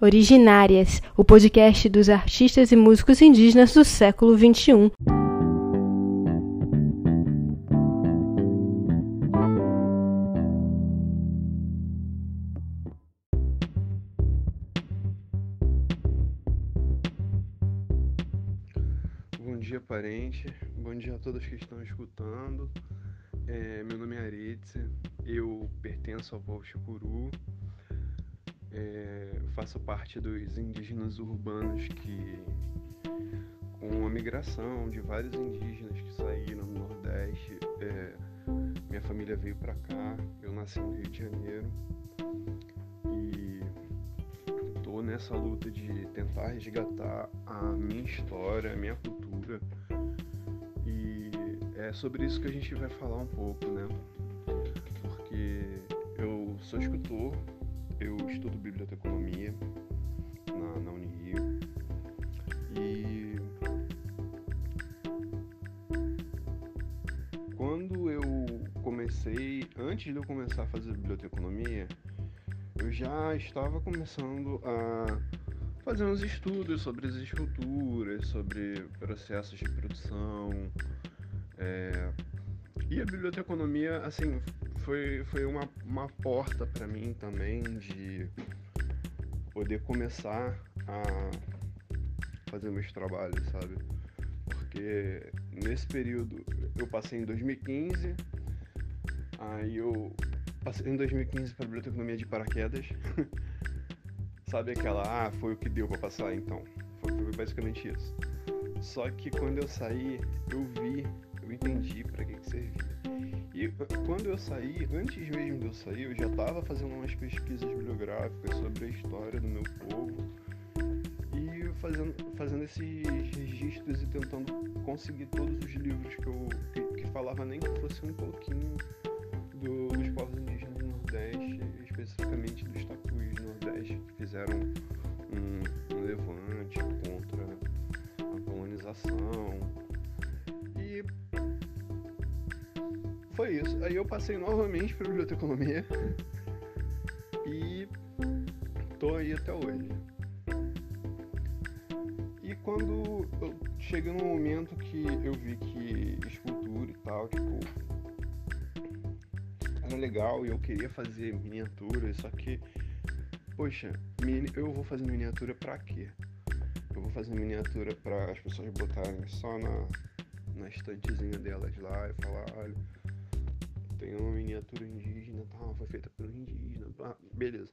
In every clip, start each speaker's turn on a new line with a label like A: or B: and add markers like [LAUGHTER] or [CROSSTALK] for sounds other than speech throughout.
A: Originárias, o podcast dos artistas e músicos indígenas do século XXI.
B: Dia, parente. Bom dia a todos que estão escutando. É, meu nome é Aritze, eu pertenço ao povo Chicuru. É, faço parte dos indígenas urbanos que, com a migração de vários indígenas que saíram do Nordeste, é, minha família veio para cá. Eu nasci no Rio de Janeiro nessa luta de tentar resgatar a minha história, a minha cultura. E é sobre isso que a gente vai falar um pouco, né? Porque eu sou escultor, eu estudo biblioteconomia na, na Unirio e quando eu comecei, antes de eu começar a fazer biblioteconomia, eu já estava começando a fazer uns estudos sobre as esculturas, sobre processos de produção. É... E a biblioteconomia, assim, foi, foi uma, uma porta para mim também de poder começar a fazer meus trabalhos, sabe? Porque nesse período eu passei em 2015, aí eu passei em 2015 para biblioteconomia de paraquedas. [LAUGHS] sabe aquela, ah, foi o que deu para passar então. Foi, foi basicamente isso. Só que quando eu saí, eu vi, eu entendi para que, que servia. E quando eu saí, antes mesmo de eu sair, eu já estava fazendo umas pesquisas bibliográficas sobre a história do meu povo e fazendo, fazendo esses registros e tentando conseguir todos os livros que eu que, que falava nem que fosse um pouquinho do, dos povos indígenas do Nordeste, especificamente dos tapuis do Nordeste, que fizeram um, um levante contra a colonização. E foi isso. Aí eu passei novamente para biblioteconomia e tô aí até hoje. E quando eu cheguei num momento que eu vi que escultura e tal, tipo, legal e eu queria fazer miniaturas, só que, poxa, eu vou fazer miniatura pra quê? Eu vou fazer miniatura para as pessoas botarem só na, na estantezinha delas lá e falar, olha, tem uma miniatura indígena, tá, foi feita pelo indígena, tá, beleza.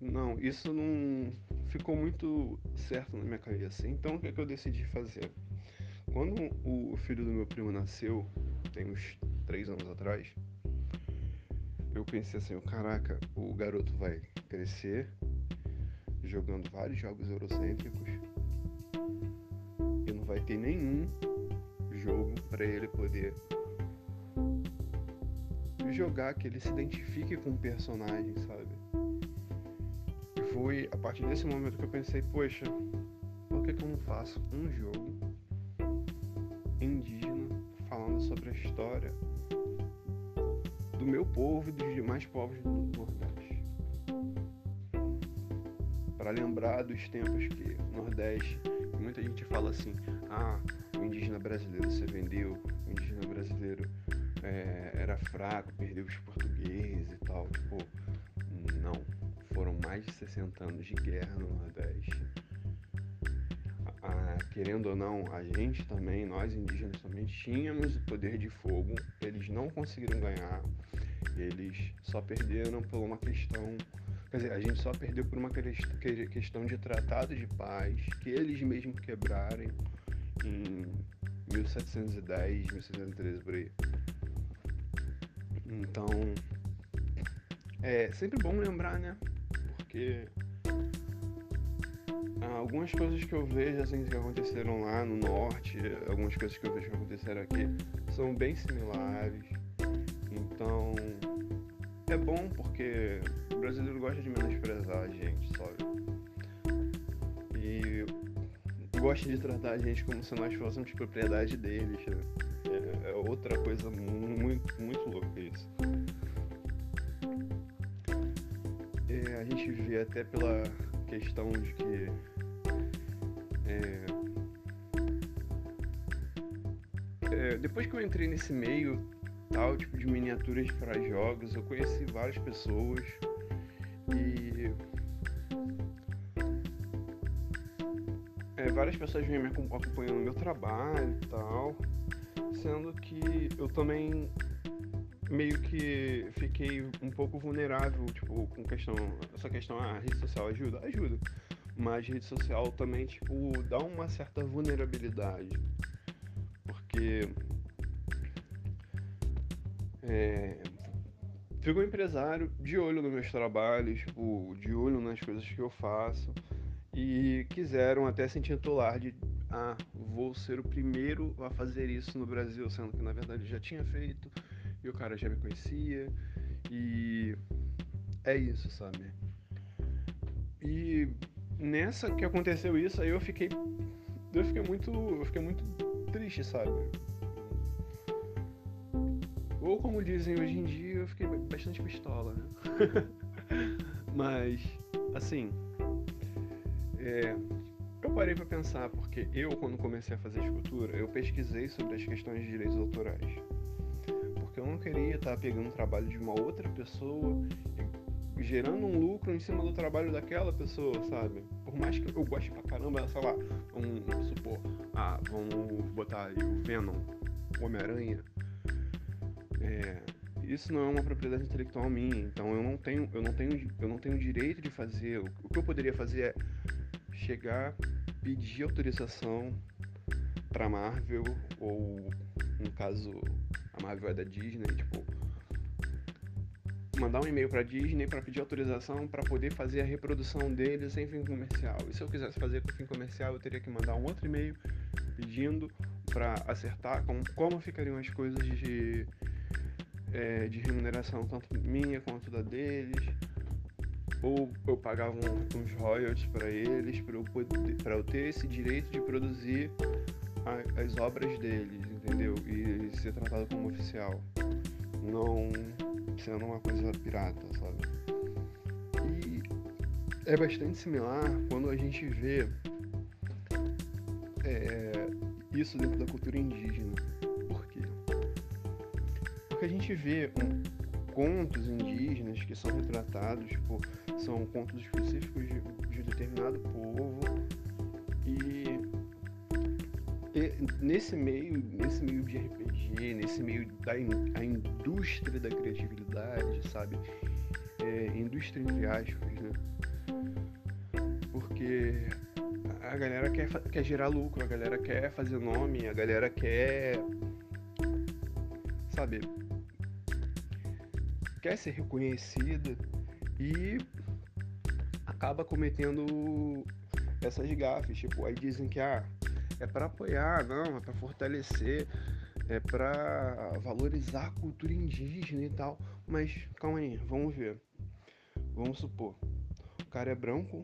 B: Não, isso não ficou muito certo na minha cabeça. Então o que, é que eu decidi fazer? Quando o filho do meu primo nasceu, tem uns três anos atrás, eu pensei assim, caraca, o garoto vai crescer jogando vários jogos eurocêntricos e não vai ter nenhum jogo para ele poder jogar que ele se identifique com o personagem, sabe? E foi a partir desse momento que eu pensei, poxa, por que, que eu não faço um jogo indígena falando sobre a história do meu povo e dos demais povos do Nordeste? Para lembrar dos tempos que o Nordeste, muita gente fala assim, ah, o indígena brasileiro se vendeu, o indígena brasileiro é, era fraco, perdeu os portugueses e tal. Não. Foram mais de 60 anos de guerra no Nordeste. Querendo ou não, a gente também, nós indígenas também, tínhamos o poder de fogo. Eles não conseguiram ganhar. Eles só perderam por uma questão. Quer dizer, a gente só perdeu por uma questão de tratado de paz que eles mesmos quebrarem em 1710, 1713 por aí. Então, é sempre bom lembrar, né? Porque algumas coisas que eu vejo assim que aconteceram lá no norte, algumas coisas que eu vejo que aconteceram aqui são bem similares. Então, é bom porque o brasileiro gosta de menosprezar a gente, sabe? E gosta de tratar a gente como se nós fôssemos propriedade deles, né? É, é outra coisa muito, muito louca isso. É, a gente vê até pela questão de que é, é, depois que eu entrei nesse meio tal tipo de miniaturas para jogos, eu conheci várias pessoas e é, várias pessoas vêm me acompanhando no meu trabalho e tal, sendo que eu também meio que fiquei um pouco vulnerável, tipo, com questão, essa questão, a ah, rede social ajuda? Ajuda. Mas rede social também, tipo, dá uma certa vulnerabilidade. Porque é, fico um empresário de olho nos meus trabalhos, tipo, de olho nas coisas que eu faço. E quiseram até se intitular de ah, vou ser o primeiro a fazer isso no Brasil, sendo que na verdade já tinha feito e o cara já me conhecia. E é isso, sabe? E nessa que aconteceu isso, aí eu fiquei eu fiquei muito eu fiquei muito triste, sabe? Ou como dizem hoje em dia, eu fiquei bastante pistola, né? [LAUGHS] Mas, assim, é, eu parei para pensar, porque eu, quando comecei a fazer escultura, eu pesquisei sobre as questões de direitos autorais. Porque eu não queria estar pegando o trabalho de uma outra pessoa e gerando um lucro em cima do trabalho daquela pessoa, sabe? Por mais que eu goste pra caramba, sei lá, vamos supor, ah, vamos botar aí o Venom, o Homem-Aranha, é, isso não é uma propriedade intelectual minha, então eu não tenho, eu não tenho, eu não tenho direito de fazer. O que eu poderia fazer é chegar, pedir autorização para Marvel ou no caso a Marvel é da Disney, tipo mandar um e-mail para Disney para pedir autorização para poder fazer a reprodução dele sem fim comercial. E se eu quisesse fazer com fim comercial, eu teria que mandar um outro e-mail pedindo para acertar como ficariam as coisas de é, de remuneração, tanto minha quanto da deles. Ou eu pagava um, uns royalties para eles, para eu, eu ter esse direito de produzir a, as obras deles, entendeu? E ser tratado como oficial. Não sendo uma coisa pirata, sabe? E é bastante similar quando a gente vê é, isso dentro da cultura indígena que a gente vê contos indígenas que são retratados, tipo, são contos específicos de, de determinado povo e, e, nesse meio, nesse meio de RPG, nesse meio da in, a indústria da criatividade, sabe? É, indústria entre aspas, né? Porque a galera quer, quer gerar lucro, a galera quer fazer nome, a galera quer sabe, quer ser reconhecida e acaba cometendo essas gafes. Tipo, aí dizem que ah, é para apoiar, não, é para fortalecer, é para valorizar a cultura indígena e tal. Mas calma aí, vamos ver. Vamos supor, o cara é branco,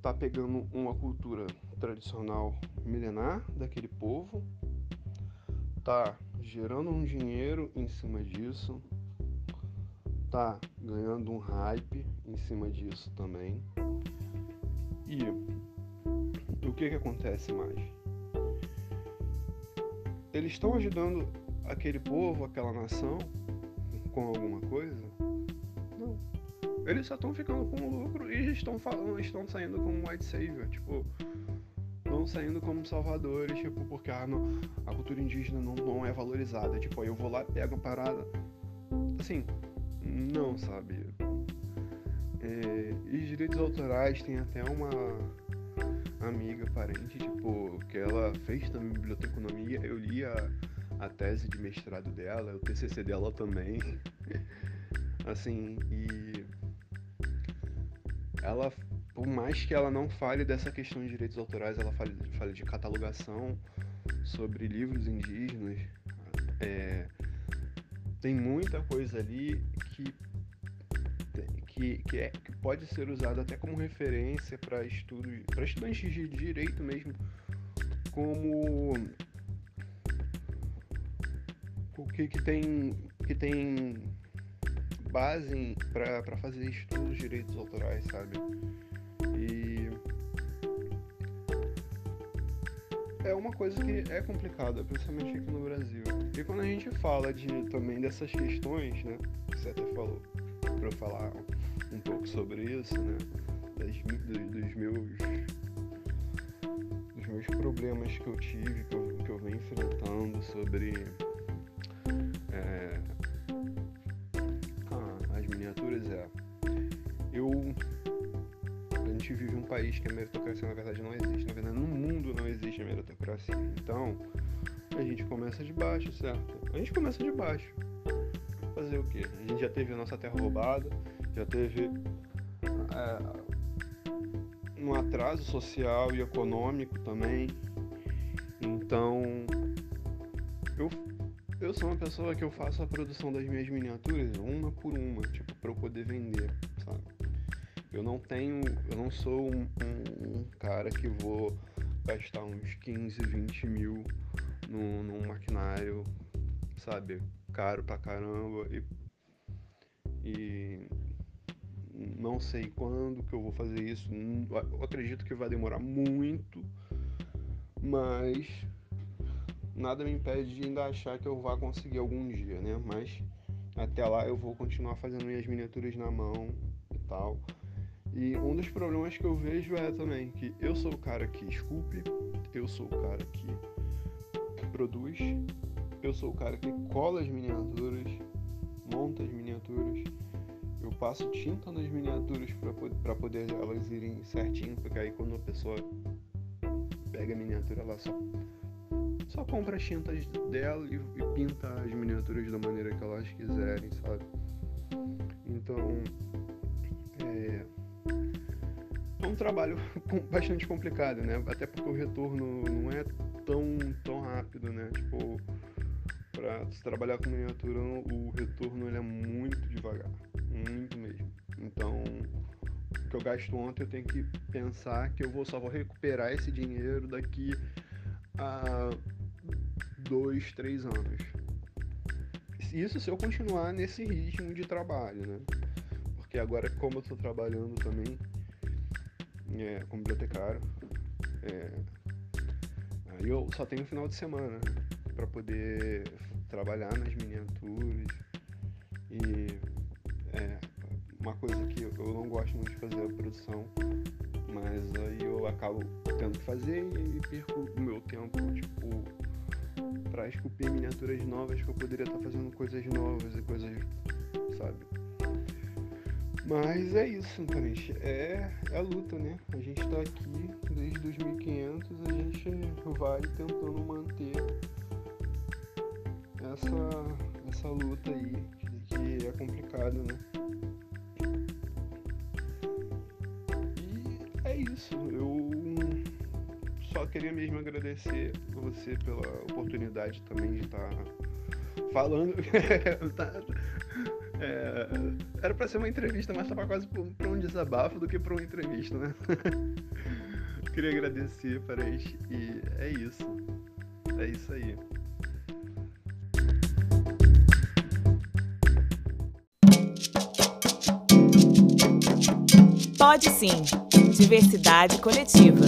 B: tá pegando uma cultura tradicional milenar daquele povo, tá gerando um dinheiro em cima disso, tá ganhando um hype em cima disso também. E o que que acontece mais? Eles estão ajudando aquele povo, aquela nação com alguma coisa? Não. Eles só estão ficando com lucro e estão falando, estão saindo como white savior, tipo, saindo como salvadores, tipo, porque ah, não, a cultura indígena não, não é valorizada. Tipo, aí eu vou lá, pego a parada. Assim, não, sabe? É, e direitos autorais tem até uma amiga, parente, tipo, que ela fez também biblioteconomia. Eu li a, a tese de mestrado dela, o TCC dela também. [LAUGHS] assim, e ela por mais que ela não fale dessa questão de direitos autorais, ela fale, fale de catalogação sobre livros indígenas. É, tem muita coisa ali que, que, que, é, que pode ser usada até como referência para estudos, para estudantes de direito mesmo, como o que, que tem que tem base para fazer estudos de direitos autorais, sabe? E é uma coisa que é complicada, principalmente aqui no Brasil. E quando a gente fala de também dessas questões, né? Você até falou para falar um pouco sobre isso, né? Das, dos, dos meus dos meus problemas que eu tive, que eu, que eu venho enfrentando sobre gente vive um país que a meritocracia na verdade não existe na verdade no mundo não existe a meritocracia. Então a gente começa de baixo certo? A gente começa de baixo. Fazer o que a gente já teve a nossa terra roubada já teve é, um atraso social e econômico também. Então eu eu sou uma pessoa que eu faço a produção das minhas miniaturas uma por uma, tipo, para eu poder vender? Eu não tenho, eu não sou um, um, um cara que vou gastar uns 15, 20 mil num, num maquinário, sabe, caro pra caramba e, e não sei quando que eu vou fazer isso. Eu acredito que vai demorar muito, mas nada me impede de ainda achar que eu vá conseguir algum dia, né? Mas até lá eu vou continuar fazendo minhas miniaturas na mão e tal. E um dos problemas que eu vejo é também que eu sou o cara que esculpe, eu sou o cara que produz, eu sou o cara que cola as miniaturas, monta as miniaturas, eu passo tinta nas miniaturas para poder elas irem certinho, porque aí quando a pessoa pega a miniatura ela só só compra as tintas dela e, e, pinta as miniaturas da maneira que elas quiserem, sabe? Então trabalho [LAUGHS] bastante complicado, né? Até porque o retorno não é tão, tão rápido, né? Tipo, para se trabalhar com miniatura, o retorno ele é muito devagar, muito mesmo. Então, o que eu gasto ontem, eu tenho que pensar que eu vou só vou recuperar esse dinheiro daqui a dois, três anos. Isso se eu continuar nesse ritmo de trabalho, né? Porque agora, como eu estou trabalhando também é, como bibliotecário, é, aí eu só tenho final de semana para poder trabalhar nas miniaturas. E é, uma coisa que eu não gosto muito de fazer é a produção, mas aí eu acabo tendo que fazer e perco o meu tempo, tipo, para esculpir miniaturas novas que eu poderia estar tá fazendo coisas novas e coisas, sabe? Mas é isso, gente. É, é a luta, né? A gente está aqui desde 2500, a gente vai tentando manter essa, essa luta aí, que é complicado, né? E é isso. Eu só queria mesmo agradecer você pela oportunidade também de estar tá falando. [LAUGHS] É, era para ser uma entrevista, mas tava quase para um desabafo do que para uma entrevista, né? [LAUGHS] queria agradecer, Paris, e é isso. É isso aí.
C: Pode sim. Diversidade coletiva.